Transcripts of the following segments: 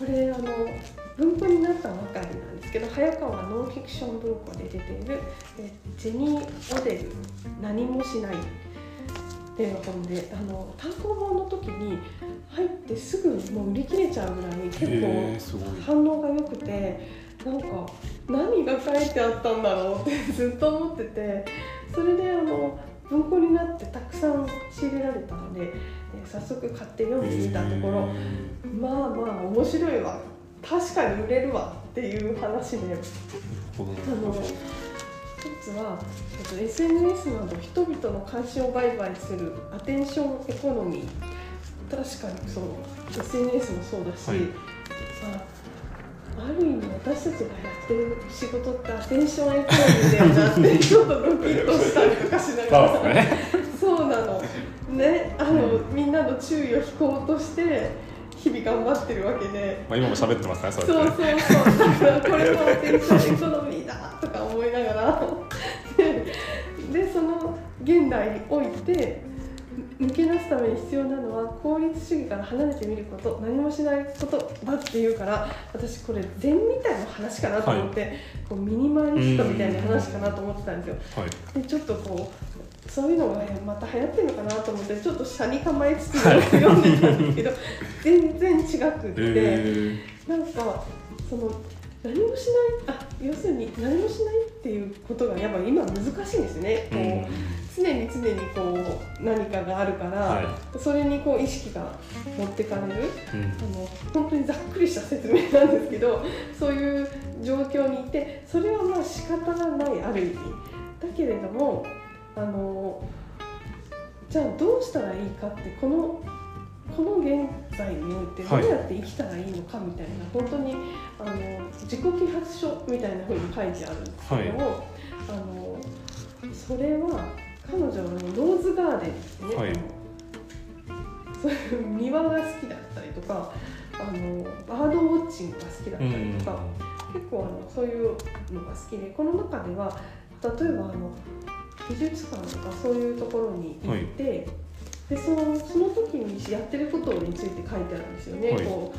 これあの文庫になったばかりなんですけど早川ノンフィクション文庫で出ているえジェニー・オデル「何もしない」っていう本であの単行本の時に入ってすぐもう売り切れちゃうぐらい結構反応が良くてなんか何が書いてあったんだろうって ずっと思っててそれであの文庫になってたくさん仕入れられたので、え早速買って読んでみたところまあまあ面白いわ。確かに売れるわっていう話で。あの一つは、えっと、SNS など人々の関心を売買するアテンションエコノミー。確かにそう。SNS もそうだし、はい、あ、ある意味私たちがやってる仕事ってアテンションエコノミーだよなって ちょっとドキッとしたりとかしながらねあの、みんなの注意を引こうとして日々頑張ってるわけで、まあ、今も喋ってますねそうそうそうそう。これもテンションエコノミーだとか思いながら。でその現代において抜け出すために必要なのは効率主義から離れてみること。何もしないことだっていうから私これ禅みたいな話かなと思って、はい、こうミニマリストみたいな話かなと思ってたんですよ。はい、でちょっとこうそういうのがまた流行ってるのかなと思ってちょっと下に構えつつ読んでたんですけど全然違くって、えー、なんかその何もしないあ要するに何もしないっていうことがやっぱ今難しいんですね、こう常に常にこう何かがあるから、はい、それにこう意識が持ってかれる、うん、あの本当にざっくりした説明なんですけどそういう状況にいてそれはまあ仕方がないある意味。だけれどもあのじゃあどうしたらいいかってこのこの現在におい。てどうやって生きたらいいのかみたいな、はい、本当にあの自己啓発書みたいなふうに書いてあるんですけども、はい、あのそれは彼女のローズガーデンですね、はい、そういう庭が好きだったりとかあのバードウォッチングが好きだったりとか、結構あのそういうのが好きでこの中では例えばあの美術館とかそういうところに行って、はい、でそのその時にやってることについて書いてあるんですよね、はい、こ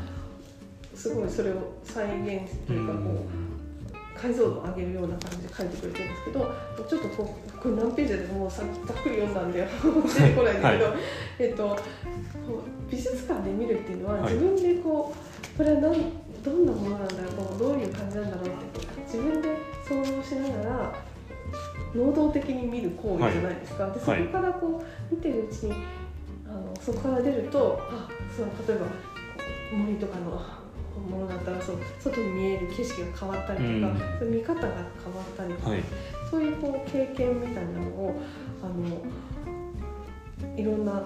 うすごいそれを再現というかこう解像度を上げるような感じで書いてくれてるんですけどちょっとこうこれ何ページでもうさざっくり読んだんで出てこないんだけど、はい、えっと美術館で見るっていうのは自分でこうこれは何どんなものなんだろうこうどういう感じなんだろうって自分で想像しながら能動的に見る行為じゃないですか、はい、でそこからこう見てるうちにあのそこから出るとあそう例えば森とかのものだったらそう外に見える景色が変わったりとか、うん、見方が変わったりとか、はい、そういうこう経験みたいなのをあのいろんな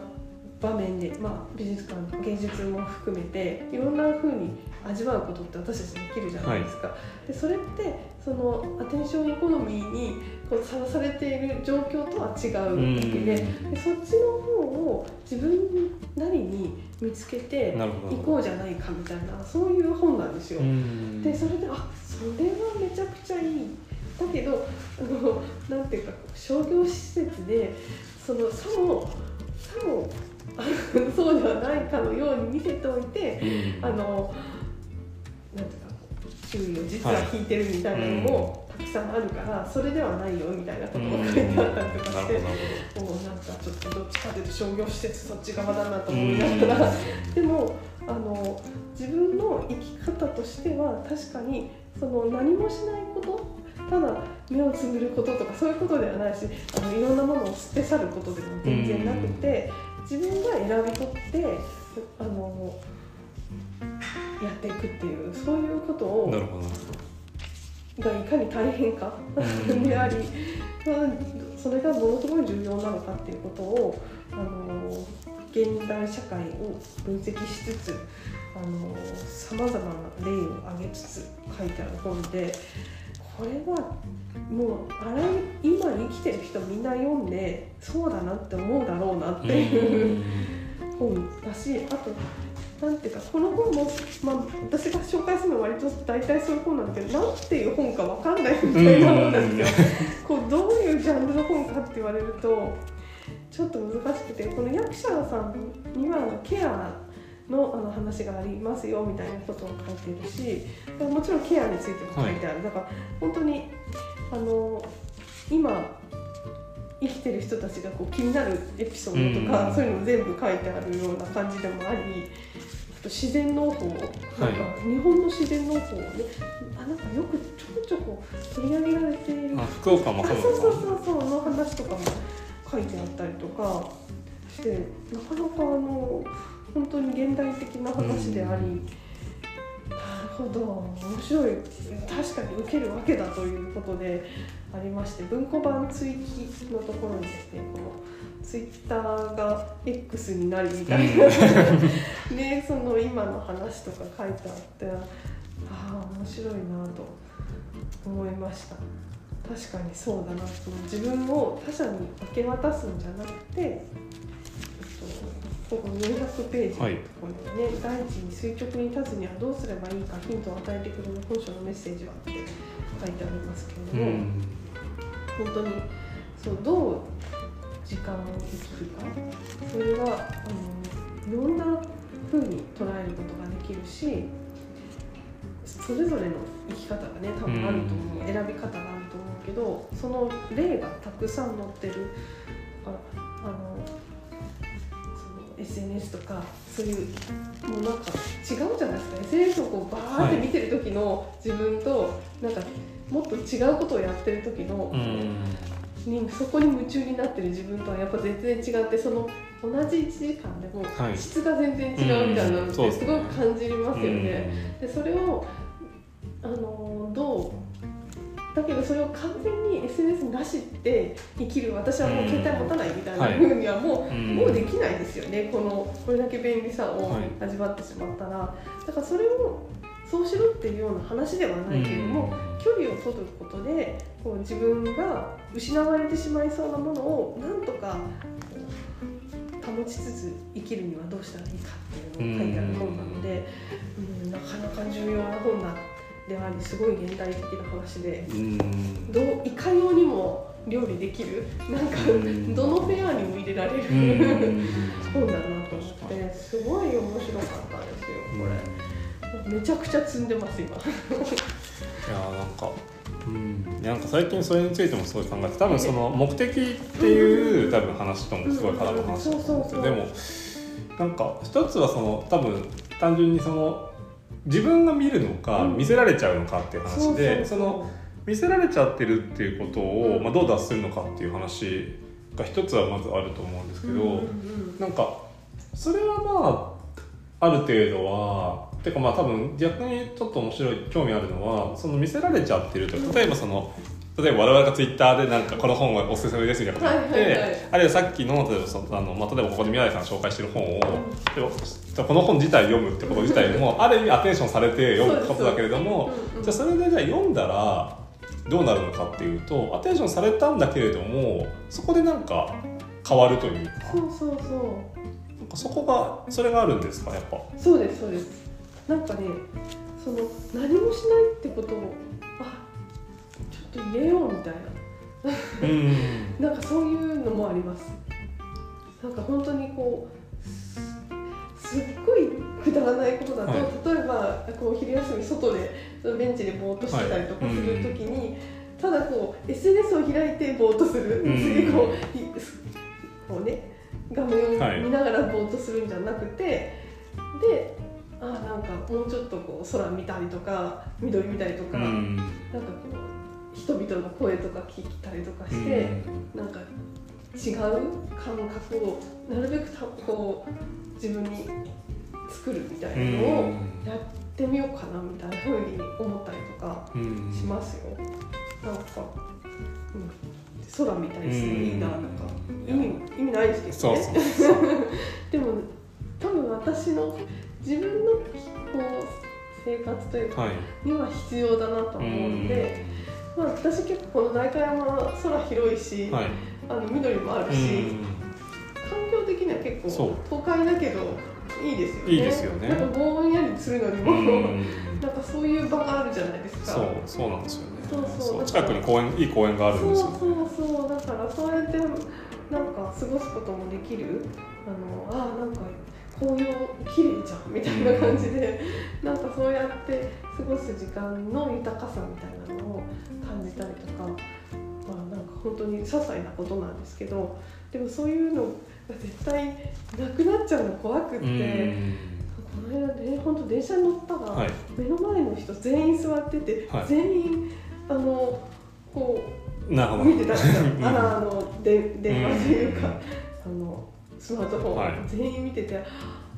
場面で、まあ、美術館芸術も含めていろんなふうに味わうことって私たちできるじゃないですか。はい、でそれってそのアテンションエコノミーにこうさらされている状況とは違うわけででそっちの方を自分なりに見つけていこうじゃないかみたいなそういう本なんですよ。でそれであそれはめちゃくちゃいい。だけどあのなんていうか商業施設でそのさもさもそうではないかのように見せておいて、あのなんていうか注意を実は引いてるみたいなのもたくさんあるから、それではないよみたいなことも書いてあったりとかして、もうなんかちょっとどっちかというと商業施設そっち側だなと思いながら、でもあの自分の生き方としては確かにその何もしないことただ目をつぶることとかそういうことではないしあのいろんなものを捨て去ることでも全然なくて、自分が選び取ってあのやっていくっていうそういうことをなるほどがいかに大変かであり、それがものすごい重要なのかっていうことをあの現代社会を分析しつつさまざまな例を挙げつつ書いてある本でこれはもうあら今生きてる人みんな読んでそうだなって思うだろうなっていう本だしあとなんていうかこの本も、まあ、私が紹介するのは割と大体そういう本なんだけど何ていう本か分かんないみたいな本なんですよ。こうどういうジャンルの本かって言われるとちょっと難しくてこの役者さんにはケアのあの話がありますよみたいなことを書いてるしもちろんケアについても書いてある、だから本当にあの今生きてる人たちがこう気になるエピソードとか、そういうの全部書いてあるような感じでもありと自然農法、なんか日本の自然農法をねあなんかよくちょこちょこ取り上げられている。福岡もそうそうそうそうの話とかも書いてあったりとかしてなかなかあの本当に現代的な話であり、なるほど面白い。確かに受けるわけだということでありまして文庫版追記のところにですねこのツイッターが X になりみたいな、で その今の話とか書いてあってああ面白いなと思いました。確かにそうだなその自分を他者に明け渡すんじゃなくて、えっと、ここ400ページのところにね、はい、第一に垂直に立つにはどうすればいいかヒントを与えてくれる本書のメッセージはって書いてありますけれども、うん、本当にそうどう時間を生きるか。それがあのいろんなふうに捉えることができるしそれぞれの生き方がね多分あると思う、うん、選び方があると思うけどその例がたくさん載ってる。ああのその SNS とかそういうもうなんか違うじゃないですか。SNS をこうバーって見てる時の自分と、なんかもっと違うことをやってる時の、にそこに夢中になってる自分とはやっぱ全然違ってその同じ1時間でも質が全然違うみたいなのってすごく感じますよね。でそれをあのどうだけどそれを完全に SNS なしで生きる私はもう携帯持たないみたいなふうにはもうはい、もうできないですよね。このこれだけ便利さを味わってしまったら、はい、だからそれをそうしろっていうような話ではないけれども、距離を取ることでこう自分が失われてしまいそうなものをなんとか保ちつつ生きるにはどうしたらいいかっていうのが書いてある本なので、うん、なかなか重要な本だでありすごい現代的な話で、どういかようにも料理できる？なんかどのフェアにも入れられる 本だなと思ってすごい面白かったですよ。これ。めちゃくちゃ積んでます今。いやなんか。うん。なんか最近それについてもすごい考えて多分その目的っていう多分話ともすごい絡む話だと思うんですよでもなんか一つはその多分単純にその自分が見るのか見せられちゃうのかっていう話でその見せられちゃってるっていうことを、まあ、どう脱するのかっていう話が一つはまずあると思うんですけど、なんかそれはまあある程度はてかまあ多分逆にちょっと面白い興味あるのはその見せられちゃってると例えばその例えば我々がツイッターでなんかこの本がおすすめですみたいなこと言って、はいはいはい、あるいはさっきの例えばそのあの、まあ、例えばここで宮台さんが紹介してる本を、うん、この本自体読むってこと自体もある意味アテンションされて読むことだけれども、うんうん、じゃあそれでじゃあ読んだらどうなるのかっていうとアテンションされたんだけれどもそこでなんか変わるというか。そうそうそう。なんかそこがそれがあるんですかやっぱ。そうですそうですなんかねその何もしないってことをあちょっと入れようみたいな。なんかそういうのもあります。なんか本当にこうすっごいくだらないことだと、はい、例えばこう昼休み外でベンチでぼーっとしてたりとかするときに、はい、ただこう SNS を開いてぼーっとする、次こうこうね画面を見ながらぼーっとするんじゃなくて、でもうちょっとこう空見たりとか緑見たりとか、うん、なんかこう人々の声とか聞いたりとかして、うん、なんか違う感覚をなるべくたこう自分に作るみたいなのをやってみようかなみたいなふうに思ったりとかしますよ。なんか、うん、空見たりするいいななんか。意味意味ないですけどね。でも多分私の自分のこう生活というか、には必要だなと思うんで、まあ、私結構この代官山空広いし、はい、あの緑もあるし、環境的には結構都会だけどいいですよね。いいですよね。なんかぼんやりするのにも、なんかそういう場があるじゃないですか。そう、そうなんですよね。そうそう。近くに公園いい公園があるんですよ、ね、そうそうそう。だからそうやってなんか過ごすこともできる。あのあなんか紅葉綺麗じゃんみたいな感じで、なんかそうやって過ごす時間の豊かさみたいなのを感じたりとか、まあ、なんか本当に些細なことなんですけどでもそういうのが絶対なくなっちゃうの怖くって。この間ね本当電車に乗ったら、はい、目の前の人全員座ってて、はい、全員あのこう見てたん。ですよあのあので電話というか、あのスマートフォン、はい、全員見てて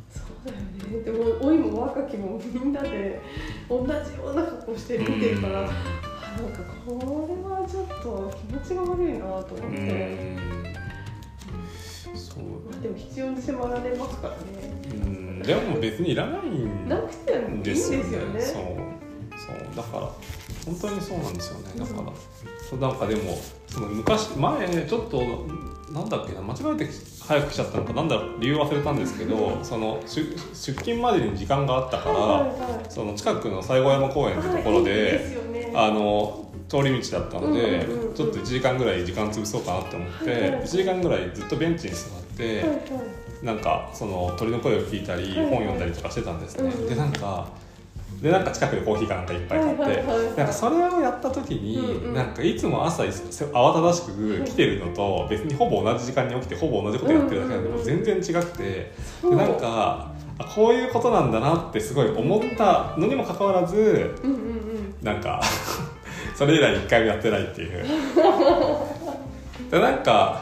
そうだよね。でも老いも若きもみんなで同じような格好して見てるから、うん、なんかこれはちょっと気持ちが悪いなと思って。そう。まあ、でも必要に迫られますからね。うん。でも別にいらないんなくてもいいんですよねそうだから本当にそうなんですよね。だから、うん、なんかでもその昔前ちょっとなんだっけな間違えて早く来ちゃったのかなんだ理由忘れたんですけどその出勤までに時間があったから、はいはいはい、その近くの西郷山公園ってところであの通り道だったので、ちょっと1時間ぐらい時間潰そうかなって思って、はいはい、1時間ぐらいずっとベンチに座って、はいはい、なんかその鳥の声を聞いたり、本読んだりとかしてたんですね。でなんかでなんか近くでコーヒーかなんかいっぱい買って、なんかそれをやった時に、うんうん、なんかいつも朝慌ただしく来てるのと別にほぼ同じ時間に起きてほぼ同じことやってるだけなんでも全然違くて、でなんかこういうことなんだなってすごい思ったのにもかかわらず、うんうんうん、なんか それ以来一回もやってないっていう。でなんか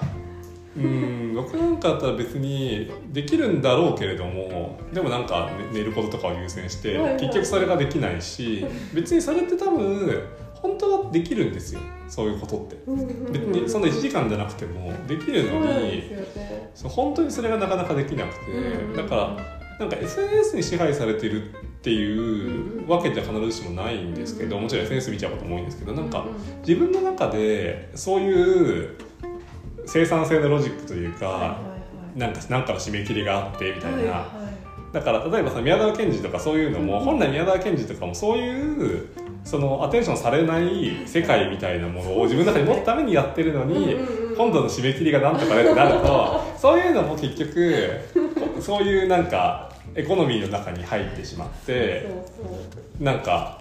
うん僕なんかだったら別にできるんだろうけれどもでもなんか寝ることとかを優先して、結局それができないし別にそれって多分本当はできるんですよそういうことって、別にそんな1時間じゃなくてもできるのにそう本当にそれがなかなかできなくて、だからなんか SNS に支配されてるっていうわけじゃ必ずしもないんですけどもちろん SNS 見ちゃうことも多いんですけどなんか自分の中でそういう生産性のロジックというか、はいはいはい、なんかなんかの締め切りがあってみたいな、はいはい、だから例えばさ宮沢賢治とかそういうのも、うん、本来宮沢賢治とかもそういうそのアテンションされない世界みたいなものを自分の中に持つためにやってるのに、うんうん、今度の締め切りがなんとかねってなると そういうのも結局そういうなんかエコノミーの中に入ってしまってなんか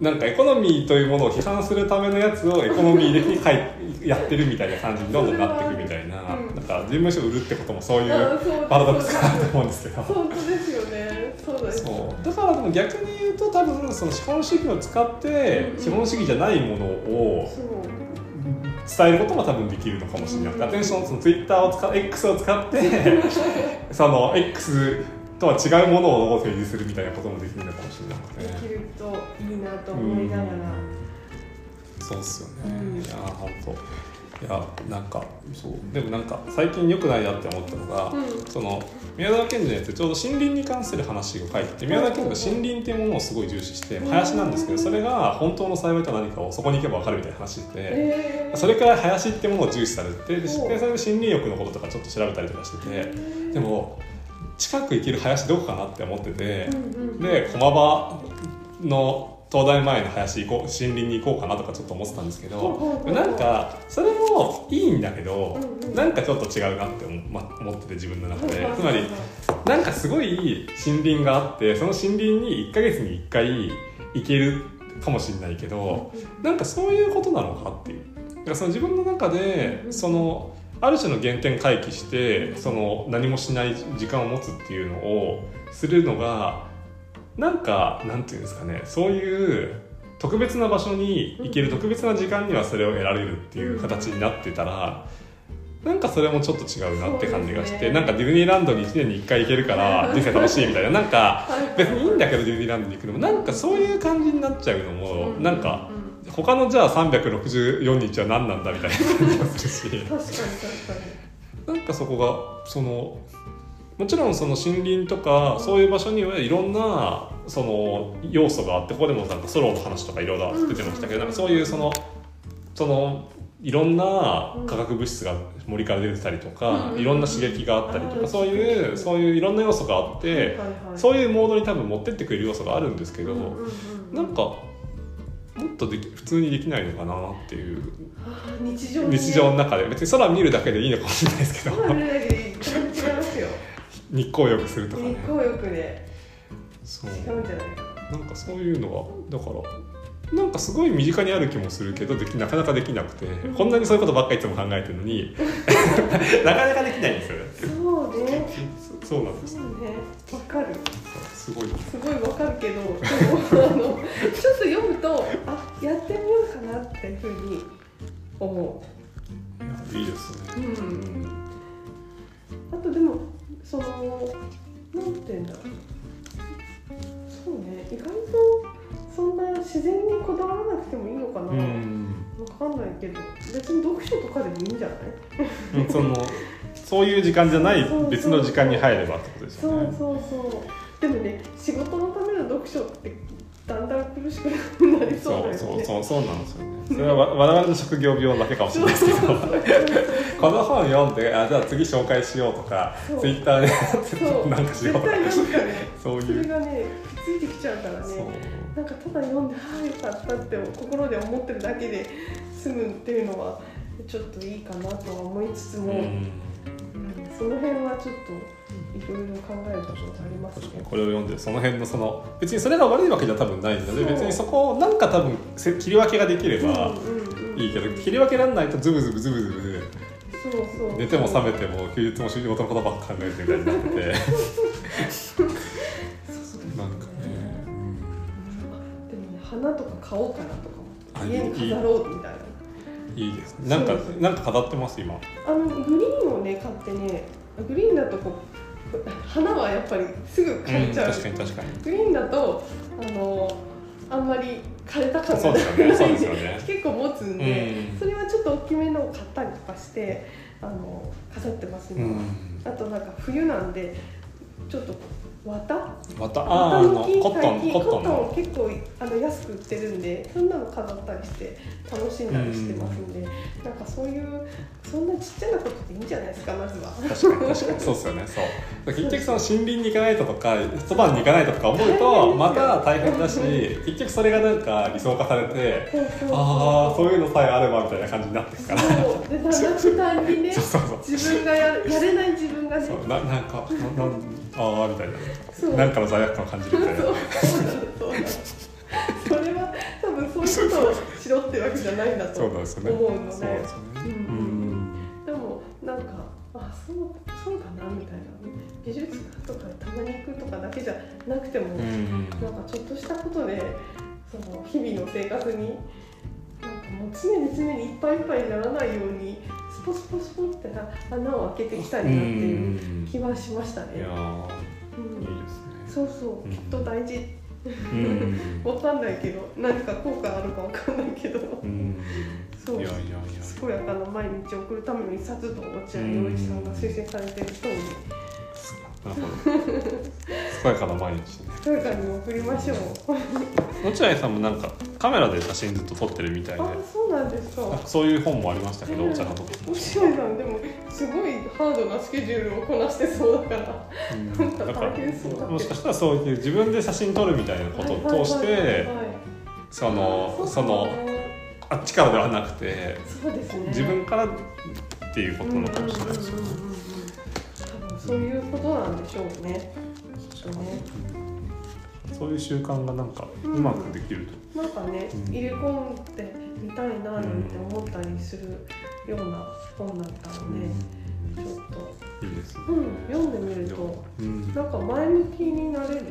なんかエコノミーというものを批判するためのやつをエコノミー的に書いやってるみたいな感じにどんどんなっていくみたいな、うん、なんか事務所を売るってこともそういうパラドックスかなと思うんですけど本当ですよね。そうですそう。だからでも逆に言うと多分その資本主義を使って資本主義じゃないものを伝えることも多分できるのかもしれない、うん、アテンションそのツイッターを使 X を使って その X とは違うものを提示するみたいなこともできるのかもしれなくて、できるといいなと思いながら、そうっすよね、うん、いや本当いやなんかそう。でもなんか最近よくないなって思ったのが、うん、その宮沢賢治のやつちょうど森林に関する話を書いてて宮沢賢治が森林っていうものをすごい重視して林なんですけどそれが本当の幸いとは何かをそこに行けば分かるみたいな話で、それから林っていうものを重視されてでそれで森林浴のこととかちょっと調べたりとかしててでも近く行ける林どこかなって思ってて、で駒場の東大前の林行こう森林に行こうかなとかちょっと思ってたんですけど、なんかそれもいいんだけど、なんかちょっと違うなって思,、ま、思ってて自分の中で、つまりなんかすごい森林があってその森林に1か月に1回行けるかもしれないけど、なんかそういうことなのかっていう。だからその自分の中でそのある種の原点回帰してその何もしない時間を持つっていうのをするのがなんかなんていうんですかねそういう特別な場所に行ける特別な時間にはそれを得られるっていう形になってたらなんかそれもちょっと違うなって感じがして、ね、なんかディズニーランドに1年に1回行けるから 人生楽しいみたいななんか別にいいんだけどディズニーランドに行くのもなんかそういう感じになっちゃうのもなんか。他のじゃあ364日は何なんだみたいな。感じがするし確かに確かに。なんかそこがそのもちろんその森林とかそういう場所にはいろんなその要素があってここでもなんかソロの話とかいろいろ出てましたけど、なんかそういうそのそのいろんな化学物質が森から出てたりとか、いろんな刺激があったりとか、そういうそういういろんな要素があって、そういうモードに多分持ってってくれる要素があるんですけど、なんかもっとでき普通にできないのかなっていう。日常、ね、日常の中で。別に空見るだけでいいのかもしれないですけど。空見るだけで違いますよ。日光浴するとかね。日光浴で。そう。違うんじゃない？かななんかそういうのはだからなんかすごい身近にある気もするけどできなかなかできなくて、うん。こんなにそういうことばっかりいつも考えてるのに。なかなかできないんですよ。ねそうなんですそうねわかるすごいすごいわかるけどでもあのちょっと読むとあやってみようかなっていうふうに思いやいいですね、うんうんうあとでもそのなんて言うんだろう。そうね意外とそんな自然にこだわらなくてもいいのかな、うんわかんないけど。別に読書とかでもいいんじゃないうんその そういう時間じゃないそうそう別の時間に入ればってことですそうよね。そうそうでもね仕事のための読書ってだんだん苦しくなりそうだよね。そうそうそうそうなんですよね。それはわ我々の職業病だけかもしれないですけど。そうそうそう。この本読んであじゃあ次紹介しようとかそう。ツイッターでそう。なんかしようとか。ね。そうそいう。れがねくっついてきちゃうからそう。ねなんかただ読んで「ああよかった」って心で思ってるだけで済むっていうのはちょっといいかなとは思いつつも、うんうんその辺はちょっといろいろ考えることがありますね。これを読んでその辺のその別にそれが悪いわけじゃ多分ないので別にそこをなんか多分せ切り分けができればうんうんうんいいけど切り分けられないとズブズブズブズブそうそう寝ても覚めても休日も仕事のことばっか考えてるみたいになってて。なんかね。でもね花とか買おうかなとか家に飾ろうみたいな。いいですね。なんかなんか飾ってます今。あのグリーンをね買ってねグリーンだとこう花はやっぱりすぐ枯れちゃう、確かに確かに。グリーンだとあのあんまり枯れた感がですよね。そうですよね。結構持つんで、うん。それはちょっと大きめのを買ったりとかしてあの飾ってます今は、うん。あとなんか冬なんでちょっと綿？またあの綿の木コットンコットンコットンの結構あの安く売ってるんでそんなの飾ったりして楽しんだりしてますんで、なんかそういうそんなちっちゃなことでいいんじゃないですかまずは。確かに確かに。そうですよねそう。結局その森林に行かないととかそばに行かないととか思うとまた大変だし結局それがなんか理想化されてそうああそういうのさえあればみたいな感じになってくから。そう。でだんだん負担にね そうそうそう。自分がややれない自分がね。そうななんかななんああみたいななんかの罪悪感を感じるみたいな。それは多分そういうことをしろってわけじゃないんだと思うんなですよね。のでそうですよねでもなんかあそうそうだなみたいな。美術館とかたまに行くとかだけじゃなくても、うんなんかちょっとしたことでその日々の生活になんかもう常に常にいっぱいいっぱいにならないようにスポスポスポって穴を開けていきたいなっていう気はしましたね。いやーうん。いいですね。そうそう、うんきっと大事。うんわかんないけど、何か効果あるかわかんないけど。うんそう。いやいやいや。健やかな毎日を送るための一冊と落合陽一さんが推薦されている人になるほど健やかな毎日ね健やかに送りましょう。落合さんもなんかカメラで写真ずっと撮ってるみたいであ、そうなんですか。なんかそういう本もありましたけど、うんお茶のとこ落合さんでもすごいハードなスケジュールをこなしてそうだから。うんだから大変そうもしかしたらそういう自分で写真撮るみたいなことを通してはいはいはいはいそのあそのあっちからではなくてそうですね。自分からっていうことなのかもしれないですよね。うんうんうんうんうん多分そういうことなんでしょうね。きっとね。そういう習慣がなんかううんまくできると、なんかね、うん。入れ込んでみたいななんて思ったりするような本だったので、ちょっと、いいですね。うん、読んでみるとうん。なんか前向きになれる。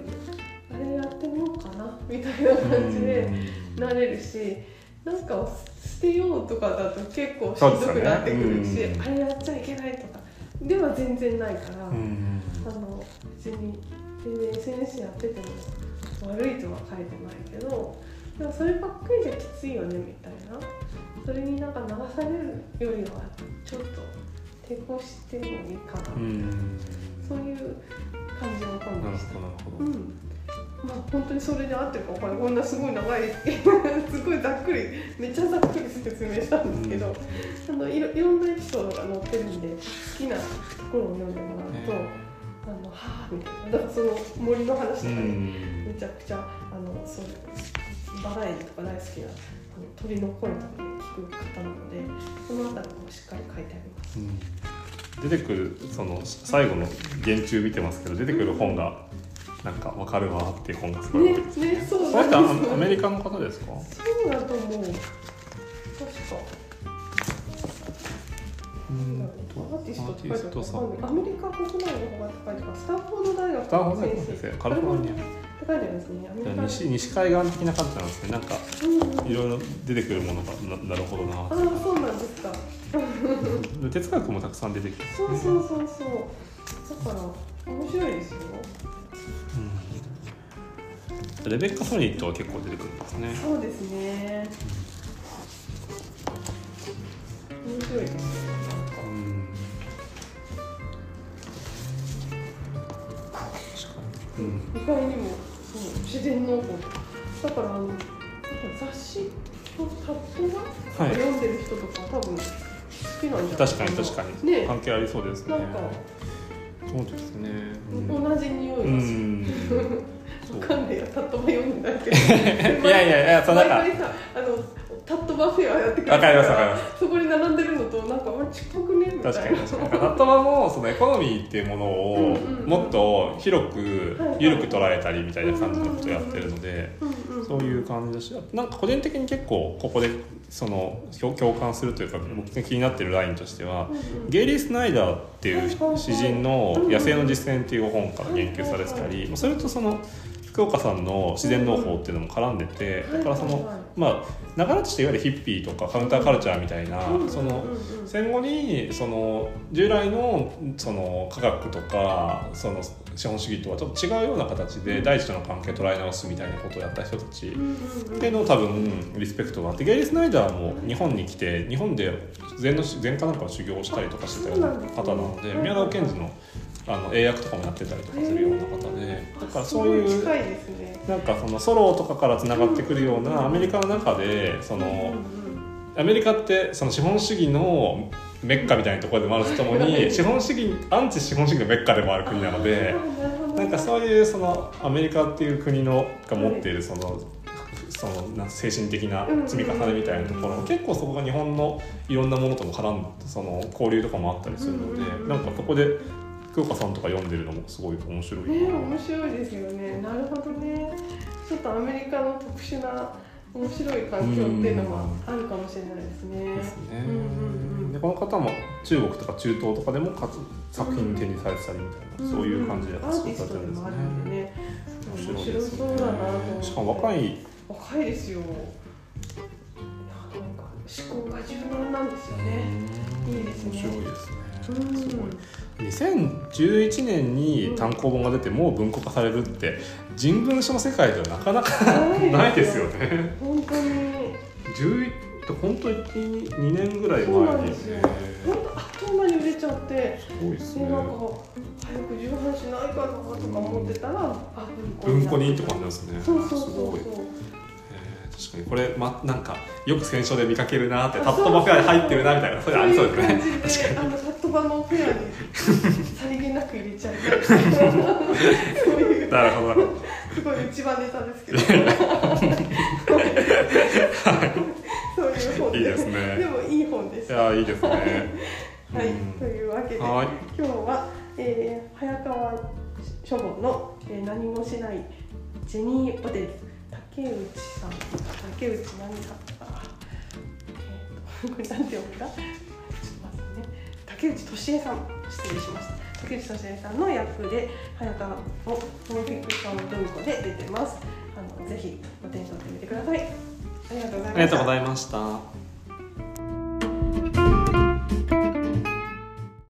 あれやってみようかな。みたいな感じでなれるしなんか捨てようとかだと結構しんどくなってくるし、ね。うん。あれやっちゃいけないとかでは全然ないから、うんあの別に全然 SNS やってても悪いとは書いてないけどでもそればっかりじゃきついよねみたいな。それになんか流されるよりはちょっと抵抗してもいいかな、うんそういう感じのな本でした。るほどなるほど。うんまあ、本当にそれで合ってるか分からない。こんなすごい長い すごいざっくりめっちゃざっくり説明したんですけど、あのいろいろんなエピソードが載ってるんで好きなところを読んでもらうと、ねあのはあみたいな。だからその森の話とかうね、ん。めちゃくちゃあのそうバラエティとか大好きなあの鳥の声とかね聞く方なのでそのあたりもしっかり書いてあります。うん。出てくるその最後の原中見てますけど出てくる本がなんか分かるわっていう本がすごい多いですね。ねそうなんですはアメリカの方ですか？そうだと思う。確か。うんアーティストって書いてある。アメリカ国内の方がって書いてある。スタンフォード大学スタンフォード大学。の先生カリフォルニア。って書いてありますね。西西海岸的な感じなんですね。なんかうん。うんいろいろ出てくるものがななるほどなああそうなんですか。で哲学もたくさん出てきてね。そうそうそうそう。だから面白いですよ。うんレベッカ・ソニットは結構出てくるんですね。そうですね。面白いですよなんかうん。確かに。うん。意外にもそう自然農法だからあの雑誌のタップがはい。読んでる人とか多分好きなんじゃない確かに確かに、ね。関係ありそうですね。なんかそうですね、うん。同じ匂いがする、うんわかんないよ。タットバ読んでないけど。いやいやいやそうなんか。毎回さあのタットバフェアやってくれるわかりますわかります。そこに並んでるのとなんかあれ近くねみたいな。確かに確かに。ナットマもそのエコノミーっていうものをうんうんうん。もっと広くはいはい。緩く捉えたりみたいな感じのことをやってるのでうんうんそういう感じだしなんか個人的に結構ここでその共共感するというか僕が気になってるラインとしてはゲイリー・スナイダーっていう詩人の「野生の実践」っていう本から言及されてたりそれとその福岡さんの自然農法っていうのも絡んでてだからそのまあ流れとしていわゆるヒッピーとかカウンターカルチャーみたいなその戦後にその従来のその科学とかその資本主義とはちょっと違うような形で大地との関係を捉え直すみたいなことをやった人たちっていうのを多分リスペクトがあってゲイリー・スナイダーも日本に来て日本で禅の禅かなんかを修行したりとかしてたような方なので宮川賢治のあの英訳とかもやってたりとかするような方で。だからそうあいうなんかそのソロとかからつながってくるようなアメリカの中でその。アメリカってその資本主義のメッカみたいなところでもあるとともに資本主義アンチ資本主義のメッカでもある国なのであなんかそういうそのアメリカっていう国のが持っているそのそのなん精神的な積み重ねみたいなところ結構そこが日本のいろんなものとも絡んでその交流とかもあったりするのでうんなんかそこで福岡さんとか読んでるのもすごい面白いな。ね面白いですよね。なるほどね。ちょっとアメリカの特殊な面白い環境っていうのはあるかもしれないですね。ですね。うんうんうんでこの方も中国とか中東とかでもかつ作品に展示されてたりみたいな、そういう感じでアーティストでもあるんでね。面白そうだなとしかも若い。若いですよ。なんか思考が柔軟なんですよね。いいですね。面白いですね。うん。すごい2011年に単行本が出てもう文庫化されるって人文書の世界ではなかなかないですよね。本当に11本当に2年ぐらいそうなん前に。ですよ本当あっという間に売れちゃってすごいですねでなんか早く重版しないかなとか思ってたらあ文庫にってとか感じですね。そうそうそうそう。えー確かに。これ、ま、なんかよく選書で見かけるなってタットバフェアに入ってるなみたいなそういうのありそうですね。そういう感じであのタットバのフェアにさりげなく入れちゃいたいそういうなるほど。すごい一番ネタですけど。そういう本いいですね。でもいい本です。いやいいですね。はい、うん。というわけではい。今日は、えー早川書房の、えー何もしないジェニー・オデル竹内さん。竹内何かえー、これなんて読むかちょっと待って。ね竹内俊恵さん。失礼しました。竹内俊恵さんの役で早川をノンフィクション文庫で出てます。あのぜひごテンシってみてください。ありがとうございました。ありがとうございました。